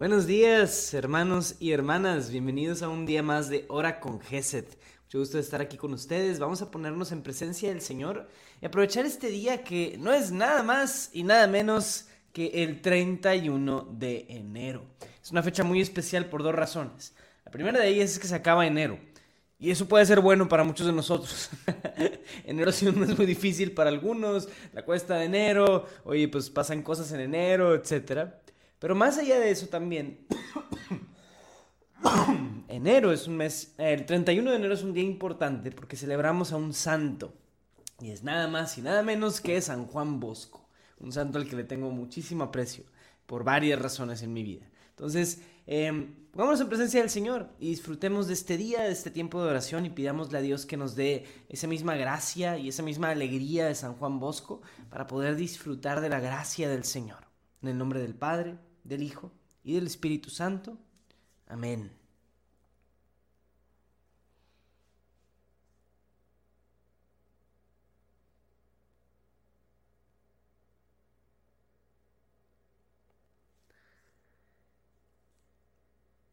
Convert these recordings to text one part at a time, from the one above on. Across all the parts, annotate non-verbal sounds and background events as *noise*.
Buenos días, hermanos y hermanas. Bienvenidos a un día más de Hora con Geset. Mucho gusto de estar aquí con ustedes. Vamos a ponernos en presencia del Señor y aprovechar este día que no es nada más y nada menos que el 31 de enero. Es una fecha muy especial por dos razones. La primera de ellas es que se acaba enero. Y eso puede ser bueno para muchos de nosotros. *laughs* enero sido un mes muy difícil para algunos, la cuesta de enero, oye, pues pasan cosas en enero, etcétera. Pero más allá de eso también, *coughs* enero es un mes, el 31 de enero es un día importante porque celebramos a un santo. Y es nada más y nada menos que San Juan Bosco, un santo al que le tengo muchísimo aprecio por varias razones en mi vida. Entonces, eh, pongámonos en presencia del Señor y disfrutemos de este día, de este tiempo de oración y pidámosle a Dios que nos dé esa misma gracia y esa misma alegría de San Juan Bosco para poder disfrutar de la gracia del Señor. En el nombre del Padre, del Hijo y del Espíritu Santo. Amén.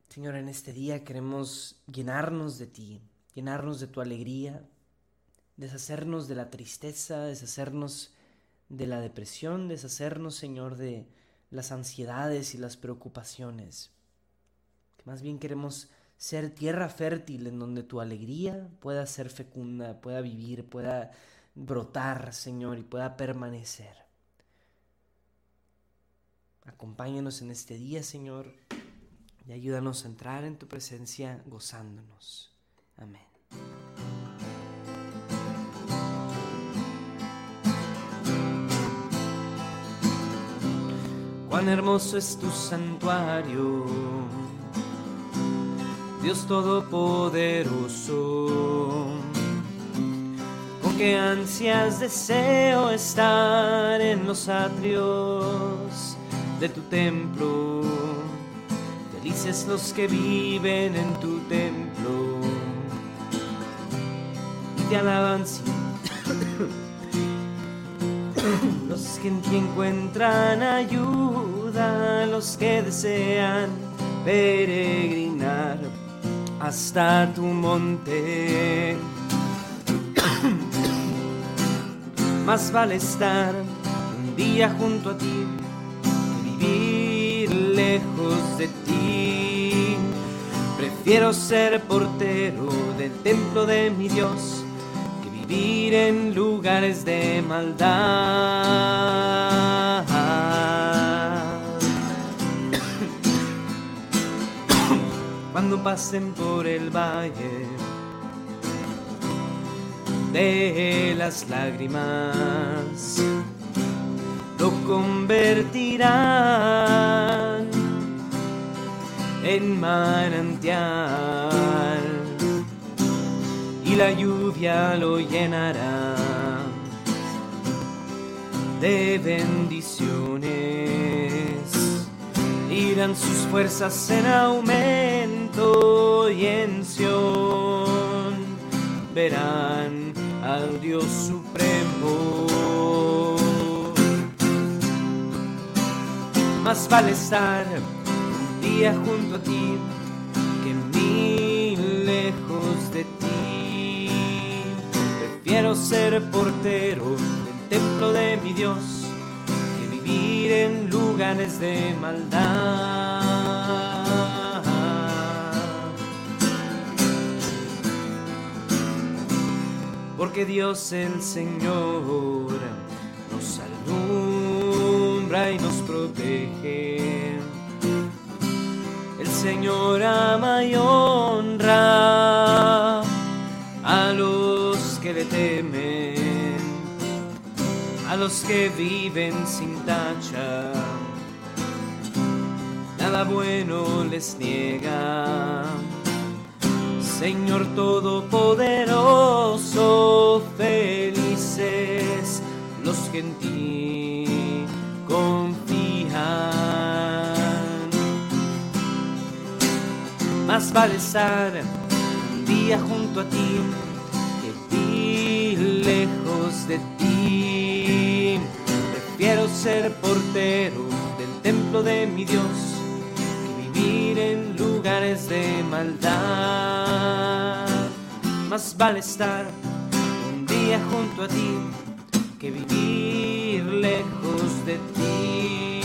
Señor, en este día queremos llenarnos de ti, llenarnos de tu alegría, deshacernos de la tristeza, deshacernos de la depresión, deshacernos, Señor, de las ansiedades y las preocupaciones. Que más bien queremos ser tierra fértil en donde tu alegría pueda ser fecunda, pueda vivir, pueda brotar, Señor, y pueda permanecer. Acompáñanos en este día, Señor, y ayúdanos a entrar en tu presencia gozándonos. Amén. Cuán hermoso es tu santuario, Dios Todopoderoso. Con qué ansias deseo estar en los atrios de tu templo. Felices los que viven en tu templo y te alaban sin *laughs* los que en ti encuentran ayuda, los que desean peregrinar hasta tu monte. *coughs* Más vale estar un día junto a ti que vivir lejos de ti. Prefiero ser portero del templo de mi Dios vivir en lugares de maldad. *coughs* Cuando pasen por el valle de las lágrimas, lo convertirán en manantial y la lluvia lo llenará de bendiciones. Irán sus fuerzas en aumento y en verán al Dios supremo. Más vale estar un día junto a ti Ser portero del templo de mi Dios que vivir en lugares de maldad. Porque Dios el Señor nos alumbra y nos protege. El Señor ama y honra a los le temen, a los que viven sin tacha, nada bueno les niega. Señor Todopoderoso, felices los que en ti confían. Más vale estar un día junto a ti ser portero del templo de mi Dios que vivir en lugares de maldad. Más vale estar un día junto a ti que vivir lejos de ti.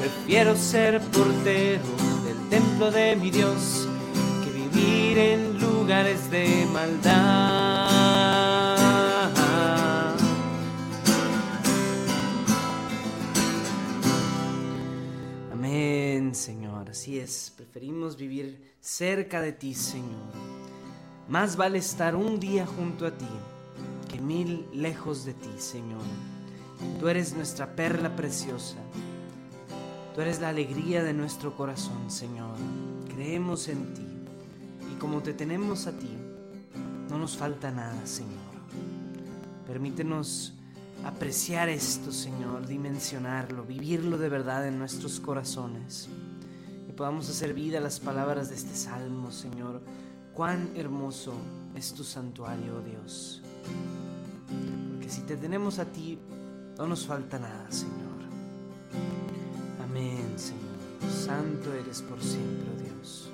Prefiero ser portero del templo de mi Dios que vivir en lugares de maldad. Preferimos vivir cerca de ti, Señor. Más vale estar un día junto a ti que mil lejos de ti, Señor. Tú eres nuestra perla preciosa. Tú eres la alegría de nuestro corazón, Señor. Creemos en ti. Y como te tenemos a ti, no nos falta nada, Señor. Permítenos apreciar esto, Señor, dimensionarlo, vivirlo de verdad en nuestros corazones. Podamos hacer vida a las palabras de este salmo, Señor. Cuán hermoso es tu santuario, Dios. Porque si te tenemos a ti, no nos falta nada, Señor. Amén, Señor. Santo eres por siempre, Dios.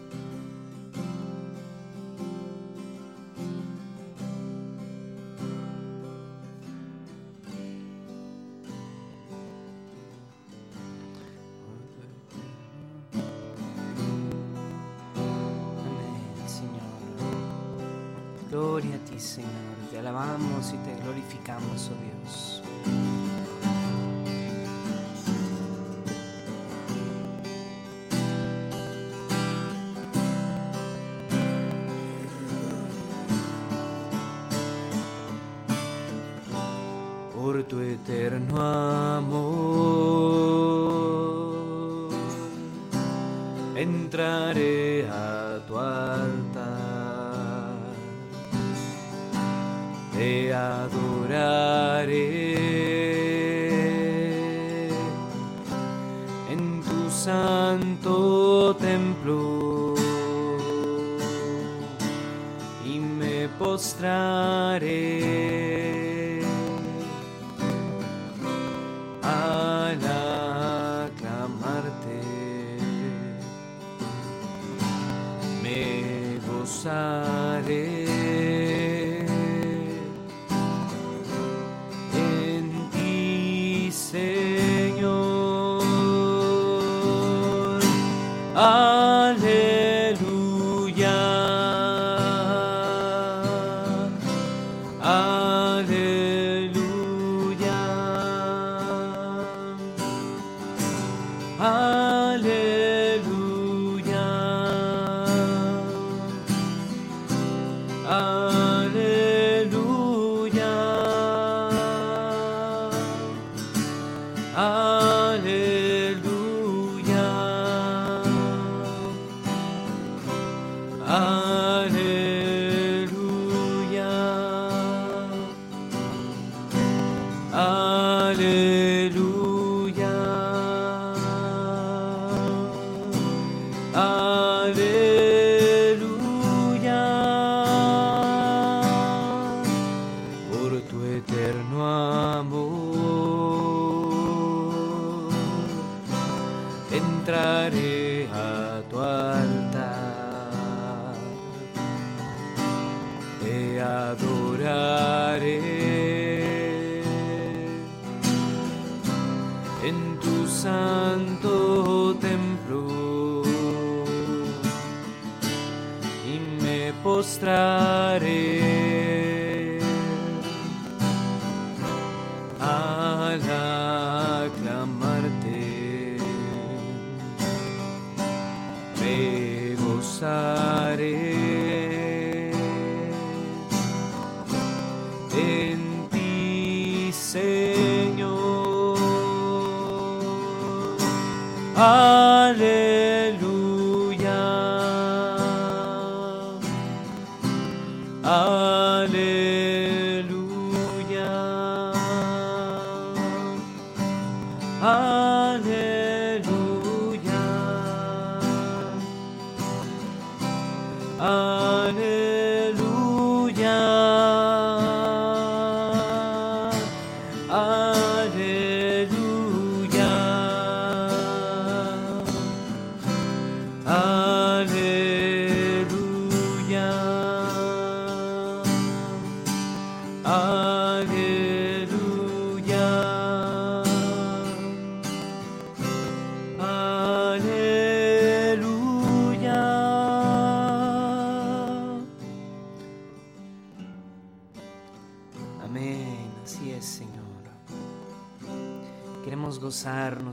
Gloria a ti, Señor. Te alabamos y te glorificamos, oh Dios. Por tu eterno amor, santo templo. Y me postraré al aclamarte. Me gozaré 안에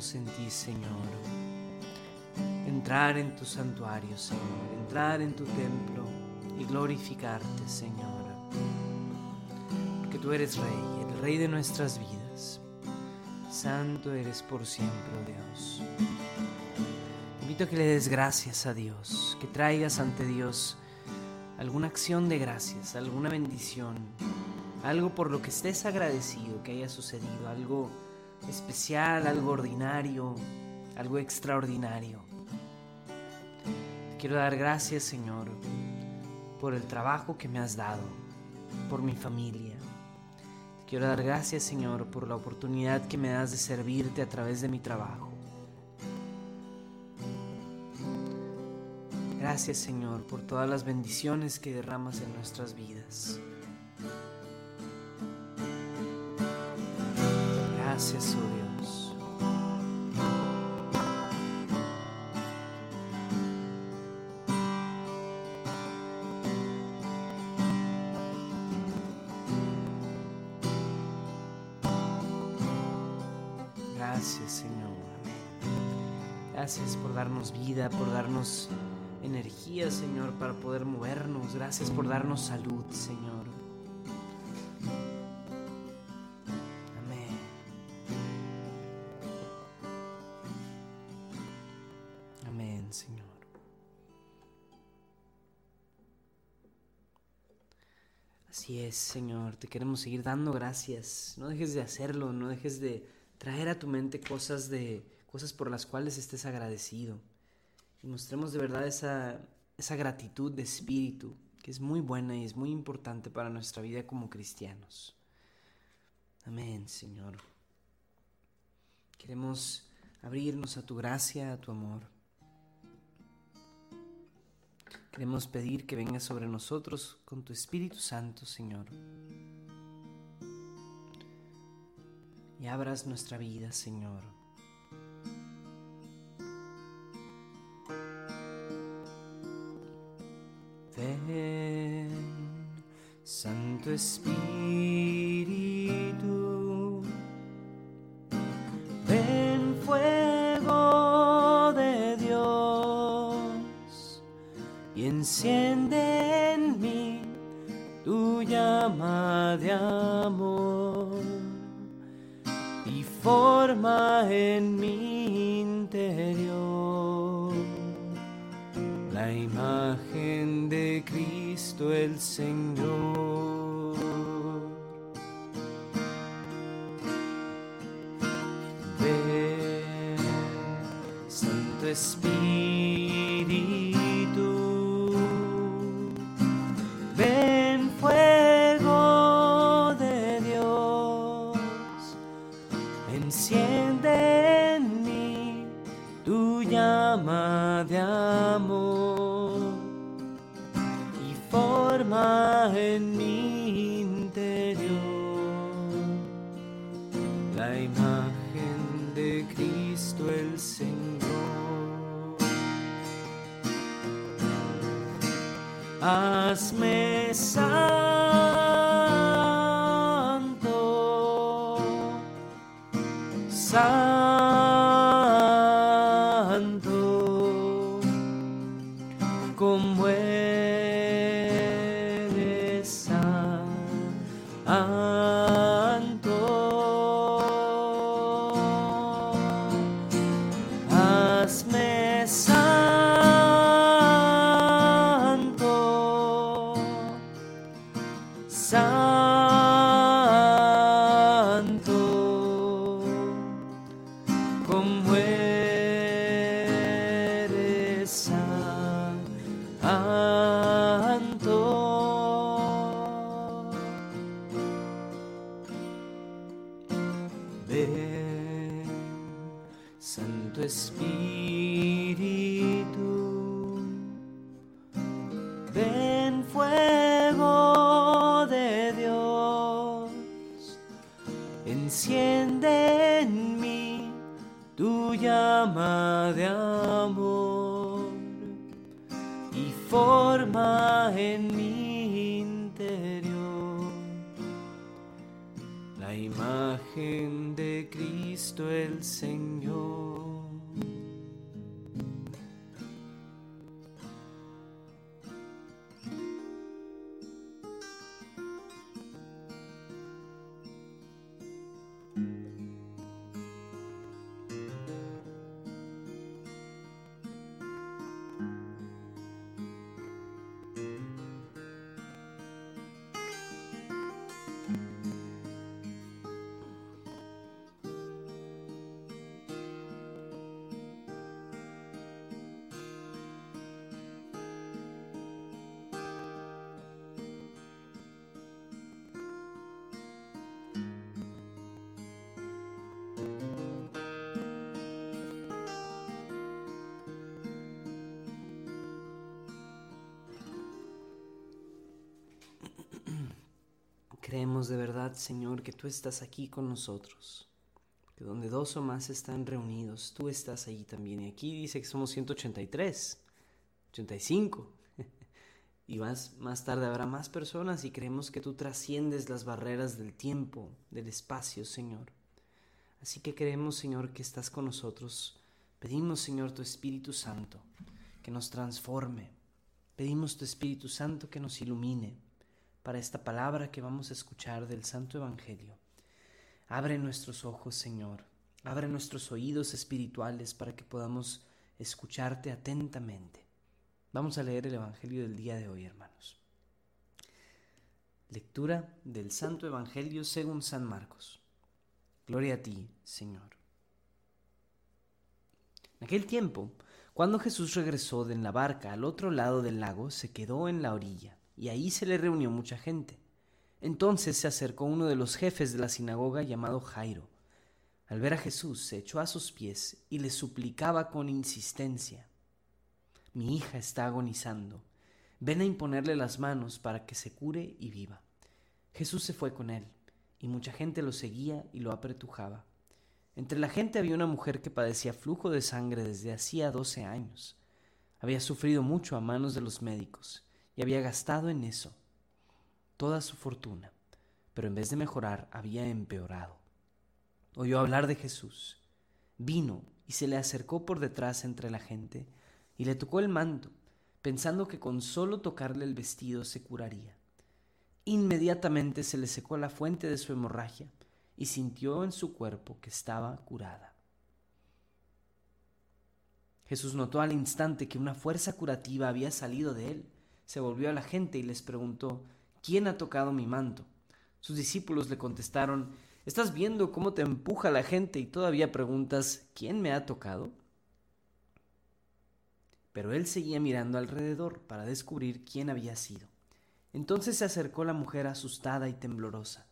gozarnos en ti, Señor. Entrar en tu santuario, Señor. Entrar en tu templo y glorificarte, Señor. Porque tú eres Rey, el Rey de nuestras vidas. Santo eres por siempre, oh Dios. invito a que le des gracias a Dios, que traigas ante Dios alguna acción de gracias, alguna bendición, algo por lo que estés agradecido que haya sucedido, algo especial, algo ordinario, algo extraordinario. quiero dar gracias, Señor, por el trabajo que me has dado, por mi familia. quiero dar gracias, Señor, por la oportunidad que me das de servirte a través de mi trabajo. Gracias, Señor, por todas las bendiciones que derramas en nuestras vidas. Gracias, oh Dios. Gracias, Señor. Gracias por darnos vida, por darnos energía, Señor, para poder movernos. Gracias por darnos salud, Señor. Señor. Así es, Señor. Te queremos seguir dando gracias. No dejes de hacerlo, no dejes de traer a tu mente cosas de cosas por las cuales estés agradecido y mostremos de verdad esa, esa gratitud de espíritu que es muy buena y es muy importante para nuestra vida como cristianos. Amén, Señor. Queremos abrirnos a tu gracia, a tu amor. Queremos pedir que vengas sobre nosotros con tu Espíritu Santo, Señor. Y abras nuestra vida, Señor Santo Espíritu, de amor y forma en mi interior la imagen de Cristo el Señor. Forma en mi interior la imagen de Cristo el Señor. hazme Santo Espíritu, Creemos de verdad, Señor, que tú estás aquí con nosotros. Que donde dos o más están reunidos, tú estás allí también. Y aquí dice que somos 183, 85. *laughs* y más, más tarde habrá más personas y creemos que tú trasciendes las barreras del tiempo, del espacio, Señor. Así que creemos, Señor, que estás con nosotros. Pedimos, Señor, tu Espíritu Santo, que nos transforme. Pedimos tu Espíritu Santo que nos ilumine para esta palabra que vamos a escuchar del Santo Evangelio. Abre nuestros ojos, Señor. Abre nuestros oídos espirituales para que podamos escucharte atentamente. Vamos a leer el Evangelio del día de hoy, hermanos. Lectura del Santo Evangelio según San Marcos. Gloria a ti, Señor. En aquel tiempo, cuando Jesús regresó de la barca al otro lado del lago, se quedó en la orilla y ahí se le reunió mucha gente. Entonces se acercó uno de los jefes de la sinagoga llamado Jairo. Al ver a Jesús se echó a sus pies y le suplicaba con insistencia, Mi hija está agonizando, ven a imponerle las manos para que se cure y viva. Jesús se fue con él, y mucha gente lo seguía y lo apretujaba. Entre la gente había una mujer que padecía flujo de sangre desde hacía doce años. Había sufrido mucho a manos de los médicos y había gastado en eso toda su fortuna, pero en vez de mejorar había empeorado. Oyó hablar de Jesús, vino y se le acercó por detrás entre la gente y le tocó el manto, pensando que con solo tocarle el vestido se curaría. Inmediatamente se le secó la fuente de su hemorragia y sintió en su cuerpo que estaba curada. Jesús notó al instante que una fuerza curativa había salido de él se volvió a la gente y les preguntó, ¿quién ha tocado mi manto? Sus discípulos le contestaron, ¿estás viendo cómo te empuja la gente y todavía preguntas, ¿quién me ha tocado? Pero él seguía mirando alrededor para descubrir quién había sido. Entonces se acercó la mujer asustada y temblorosa,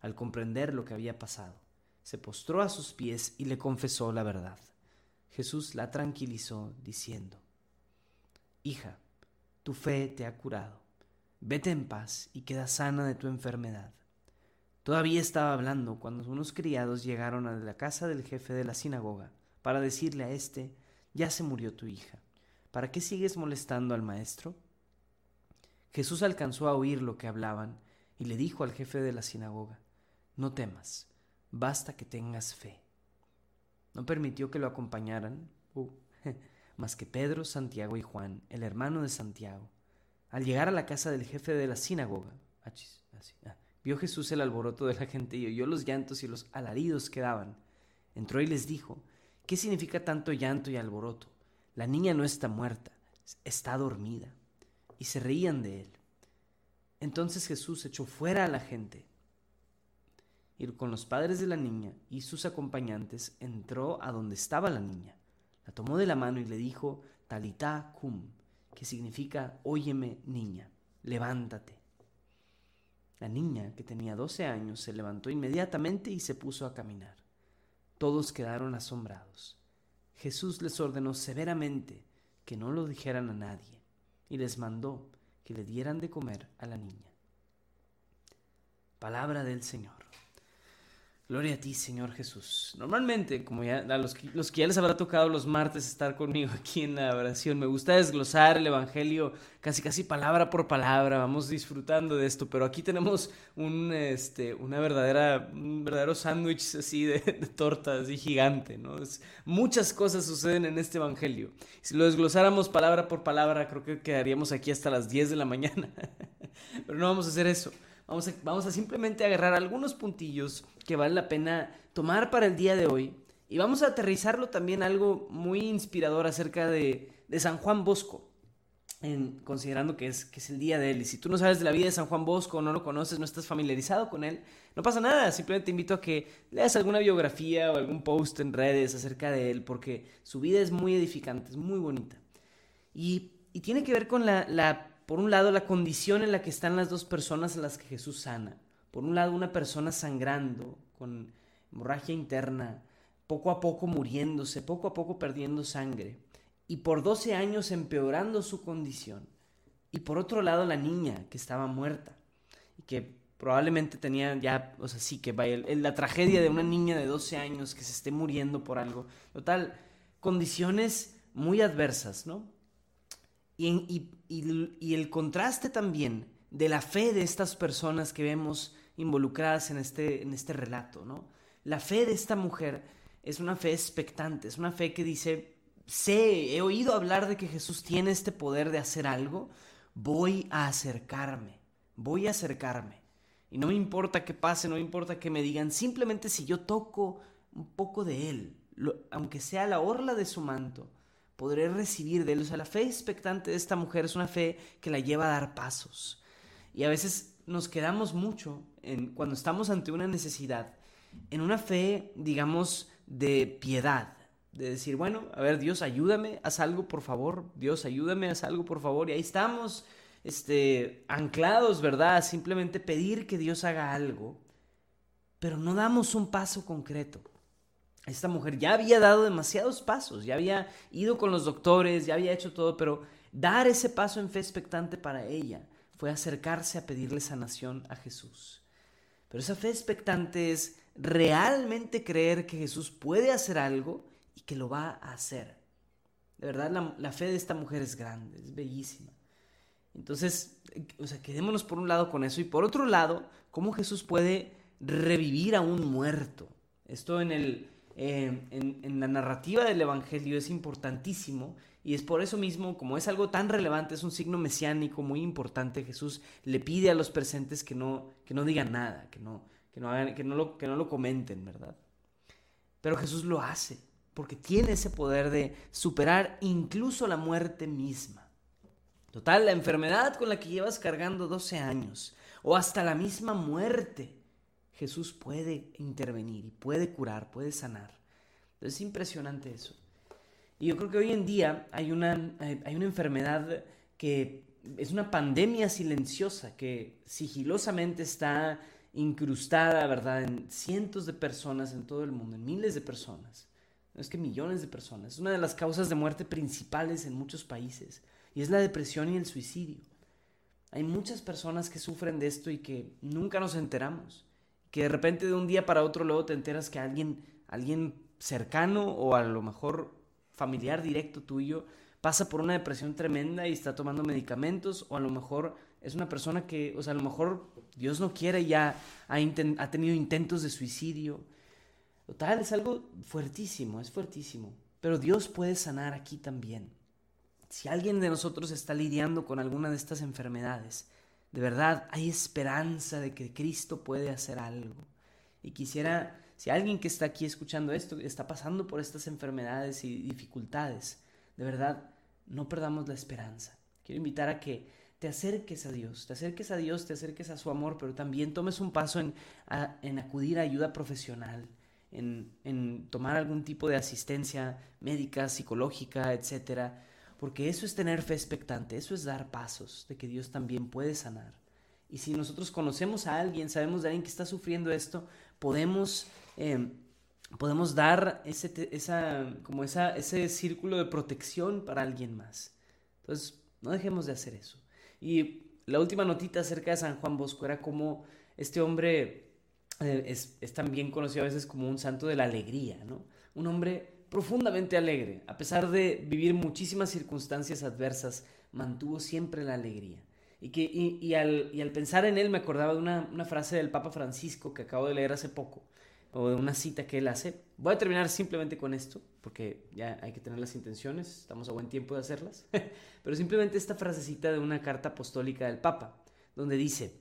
al comprender lo que había pasado. Se postró a sus pies y le confesó la verdad. Jesús la tranquilizó, diciendo, Hija, tu fe te ha curado. Vete en paz y queda sana de tu enfermedad. Todavía estaba hablando cuando unos criados llegaron a la casa del jefe de la sinagoga para decirle a éste, ya se murió tu hija. ¿Para qué sigues molestando al maestro? Jesús alcanzó a oír lo que hablaban y le dijo al jefe de la sinagoga, no temas, basta que tengas fe. No permitió que lo acompañaran. Uh, más que Pedro, Santiago y Juan, el hermano de Santiago. Al llegar a la casa del jefe de la sinagoga, ah, vio Jesús el alboroto de la gente y oyó los llantos y los alaridos que daban. Entró y les dijo, ¿qué significa tanto llanto y alboroto? La niña no está muerta, está dormida. Y se reían de él. Entonces Jesús echó fuera a la gente. Y con los padres de la niña y sus acompañantes entró a donde estaba la niña la tomó de la mano y le dijo, Talitá cum, que significa, óyeme niña, levántate. La niña, que tenía doce años, se levantó inmediatamente y se puso a caminar. Todos quedaron asombrados. Jesús les ordenó severamente que no lo dijeran a nadie y les mandó que le dieran de comer a la niña. Palabra del Señor. Gloria a ti, Señor Jesús. Normalmente, como ya a los, los que ya les habrá tocado los martes estar conmigo aquí en la oración, me gusta desglosar el Evangelio casi casi palabra por palabra, vamos disfrutando de esto, pero aquí tenemos un, este, una verdadera, un verdadero sándwich así de, de torta, así gigante, ¿no? muchas cosas suceden en este Evangelio. Si lo desglosáramos palabra por palabra, creo que quedaríamos aquí hasta las 10 de la mañana, *laughs* pero no vamos a hacer eso. Vamos a, vamos a simplemente agarrar algunos puntillos que vale la pena tomar para el día de hoy. Y vamos a aterrizarlo también algo muy inspirador acerca de, de San Juan Bosco. En, considerando que es, que es el día de él. Y si tú no sabes de la vida de San Juan Bosco, no lo conoces, no estás familiarizado con él, no pasa nada. Simplemente te invito a que leas alguna biografía o algún post en redes acerca de él, porque su vida es muy edificante, es muy bonita. Y, y tiene que ver con la, la por un lado, la condición en la que están las dos personas a las que Jesús sana. Por un lado, una persona sangrando, con hemorragia interna, poco a poco muriéndose, poco a poco perdiendo sangre, y por 12 años empeorando su condición. Y por otro lado, la niña que estaba muerta, y que probablemente tenía ya, o sea, sí, que vaya, la tragedia de una niña de 12 años que se esté muriendo por algo. Total, condiciones muy adversas, ¿no? Y, el contraste también de la fe de estas personas que vemos involucradas en este, en este relato, ¿no? La fe de esta mujer es una fe expectante, es una fe que dice, sé, he oído hablar de que Jesús tiene este poder de hacer algo, voy a acercarme, voy a acercarme. Y no me importa qué pase, no me importa que me digan, simplemente si yo toco un poco de Él, aunque sea la orla de su manto, podré recibir de él. O sea, la fe expectante de esta mujer es una fe que la lleva a dar pasos. Y a veces nos quedamos mucho en, cuando estamos ante una necesidad, en una fe, digamos, de piedad. De decir, bueno, a ver, Dios, ayúdame, haz algo, por favor. Dios, ayúdame, haz algo, por favor. Y ahí estamos, este, anclados, ¿verdad? Simplemente pedir que Dios haga algo. Pero no damos un paso concreto esta mujer ya había dado demasiados pasos, ya había ido con los doctores, ya había hecho todo, pero dar ese paso en fe expectante para ella fue acercarse a pedirle sanación a Jesús. Pero esa fe expectante es realmente creer que Jesús puede hacer algo y que lo va a hacer. De verdad, la, fe de esta mujer es grande, es bellísima. Entonces, o sea, quedémonos por un lado con eso y por otro lado, cómo Jesús puede revivir a un muerto. Esto en el, eh, en, la narrativa del Evangelio es importantísimo y es por eso mismo, como es algo tan relevante, es un signo mesiánico muy importante, Jesús le pide a los presentes que no, que no digan nada, que no, que, no hagan, que, no lo, que no lo comenten, ¿verdad? Pero Jesús lo hace porque tiene ese poder de superar incluso la muerte misma. Total, la enfermedad con la que llevas cargando 12 años o hasta la misma muerte Jesús puede intervenir y puede curar, puede sanar. Es impresionante eso. Y yo creo que hoy en día hay una, hay una enfermedad que es una pandemia silenciosa que sigilosamente está incrustada, ¿verdad?, en cientos de personas en todo el mundo, en miles de personas. No es que millones de personas. Es una de las causas de muerte principales en muchos países y es la depresión y el suicidio. Hay muchas personas que sufren de esto y que nunca nos enteramos que de repente de un día para otro luego te enteras que alguien, alguien cercano o a lo mejor familiar directo tuyo pasa por una depresión tremenda y está tomando medicamentos o a lo mejor es una persona que, o sea, a lo mejor Dios no quiere ya ha, ha tenido intentos de suicidio. Total, es algo fuertísimo, es fuertísimo. Pero Dios puede sanar aquí también. Si alguien de nosotros está lidiando con alguna de estas enfermedades, de verdad, hay esperanza de que Cristo puede hacer algo. Y quisiera, si alguien que está aquí escuchando esto está pasando por estas enfermedades y dificultades, de verdad, no perdamos la esperanza. Quiero invitar a que te acerques a Dios, te acerques a Dios, te acerques a su amor, pero también tomes un paso en, en acudir a ayuda profesional, en, en tomar algún tipo de asistencia médica, psicológica, etcétera porque eso es tener fe expectante, eso es dar pasos de que Dios también puede sanar. Y si nosotros conocemos a alguien, sabemos de alguien que está sufriendo esto, podemos, em, podemos dar ese, esa, como esa, ese círculo de protección para alguien más. Entonces, no dejemos de hacer eso. Y la última notita acerca de San Juan Bosco era como este hombre eh, es, es, también conocido a veces como un santo de la alegría, ¿no? Un hombre profundamente alegre, a pesar de vivir muchísimas circunstancias adversas, mantuvo siempre la alegría. Y, que, y, al, y al, pensar en él me acordaba de una, una, frase del Papa Francisco que acabo de leer hace poco, o de una cita que él hace. Voy a terminar simplemente con esto, porque ya hay que tener las intenciones, estamos a buen tiempo de hacerlas, *laughs* pero simplemente esta frasecita de una carta apostólica del Papa, donde dice,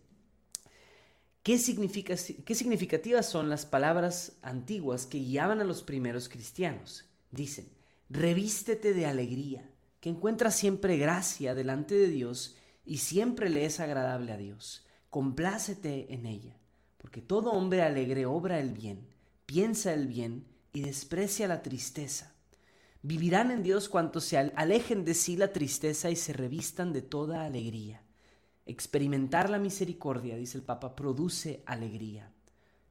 ¿Qué, significa, ¿Qué significativas son las palabras antiguas que guiaban a los primeros cristianos? Dicen, revístete de alegría, que encuentras siempre gracia delante de Dios y siempre le es agradable a Dios. Complácete en ella, porque todo hombre alegre obra el bien, piensa el bien y desprecia la tristeza. Vivirán en Dios cuantos se alejen de sí la tristeza y se revistan de toda alegría. Experimentar la misericordia, dice el Papa, produce alegría.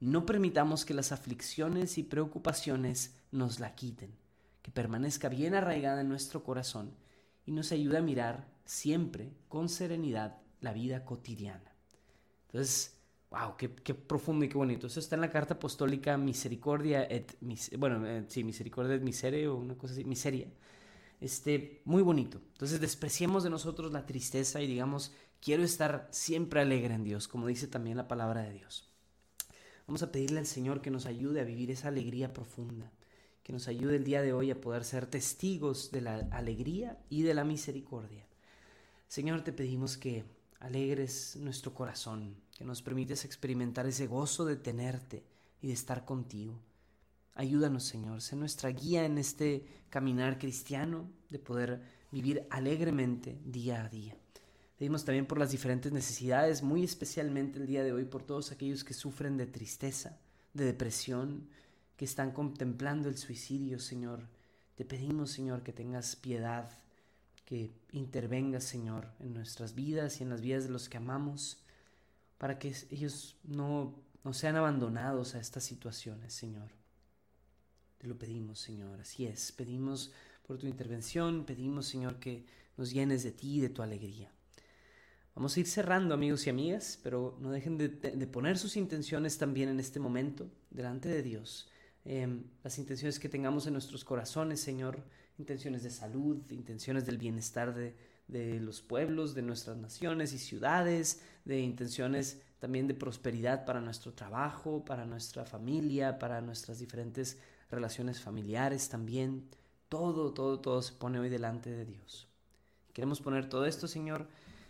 No permitamos que las aflicciones y preocupaciones nos la quiten, que permanezca bien arraigada en nuestro corazón y nos ayude a mirar siempre con serenidad la vida cotidiana. Entonces, wow, qué, profundo y qué bonito. Eso está en la carta apostólica Misericordia et, bueno, eh, sí, Misericordia et Miseria o una cosa así, Miseria. Este, muy bonito. Entonces, despreciemos de nosotros la tristeza y digamos, Quiero estar siempre alegre en Dios, como dice también la palabra de Dios. Vamos a pedirle al Señor que nos ayude a vivir esa alegría profunda, que nos ayude el día de hoy a poder ser testigos de la alegría y de la misericordia. Señor, te pedimos que alegres nuestro corazón, que nos permites experimentar ese gozo de tenerte y de estar contigo. Ayúdanos, Señor, sé nuestra guía en este caminar cristiano, de poder vivir alegremente día a día. Pedimos también por las diferentes necesidades, muy especialmente el día de hoy por todos aquellos que sufren de tristeza, de depresión, que están contemplando el suicidio, Señor. Te pedimos, Señor, que tengas piedad, que intervengas, Señor, en nuestras vidas y en las vidas de los que amamos, para que ellos no, no sean abandonados a estas situaciones, Señor. Te lo pedimos, Señor. Así es. Pedimos por tu intervención, pedimos, Señor, que nos llenes de ti y de tu alegría. Vamos a ir cerrando amigos y amigas, pero no dejen de, poner sus intenciones también en este momento delante de Dios. Em, las intenciones que tengamos en nuestros corazones, Señor, intenciones de salud, intenciones del bienestar de, de los pueblos, de nuestras naciones y ciudades, de intenciones también de prosperidad para nuestro trabajo, para nuestra familia, para nuestras diferentes relaciones familiares también. Todo, todo, todo se pone hoy delante de Dios. Queremos poner todo esto, Señor,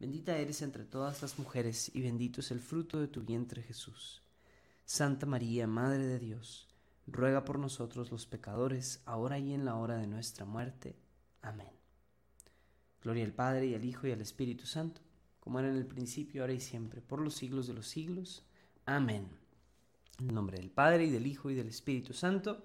Bendita eres entre todas las mujeres y bendito es el fruto de tu vientre Jesús. Santa María, Madre de Dios, ruega por nosotros los pecadores, ahora y en la hora de nuestra muerte. Amén. Gloria al Padre y al Hijo y al Espíritu Santo, como era en el principio, ahora y siempre, por los siglos de los siglos. Amén. En nombre del Padre y del Hijo y del Espíritu Santo.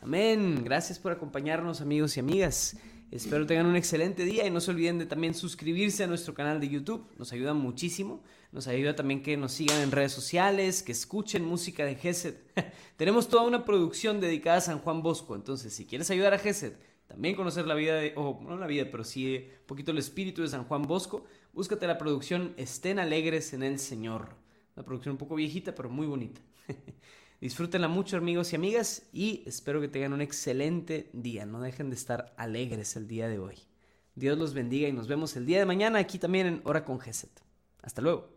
Amén. Gracias por acompañarnos amigos y amigas. Espero tengan un excelente día y no se olviden de también suscribirse a nuestro canal de YouTube. Nos ayuda muchísimo. Nos ayuda también que nos sigan en redes sociales, que escuchen música de Gesed. *laughs* Tenemos toda una producción dedicada a San Juan Bosco. Entonces, si quieres ayudar a Gesed, también conocer la vida o no la vida, pero sí un poquito el espíritu de San Juan Bosco, búscate la producción Estén Alegres en el Señor. Una producción un poco viejita, pero muy bonita. *laughs* Disfrútenla mucho amigos y amigas y espero que tengan un excelente día. No dejen de estar alegres el día de hoy. Dios los bendiga y nos vemos el día de mañana aquí también en Hora con Geset. Hasta luego.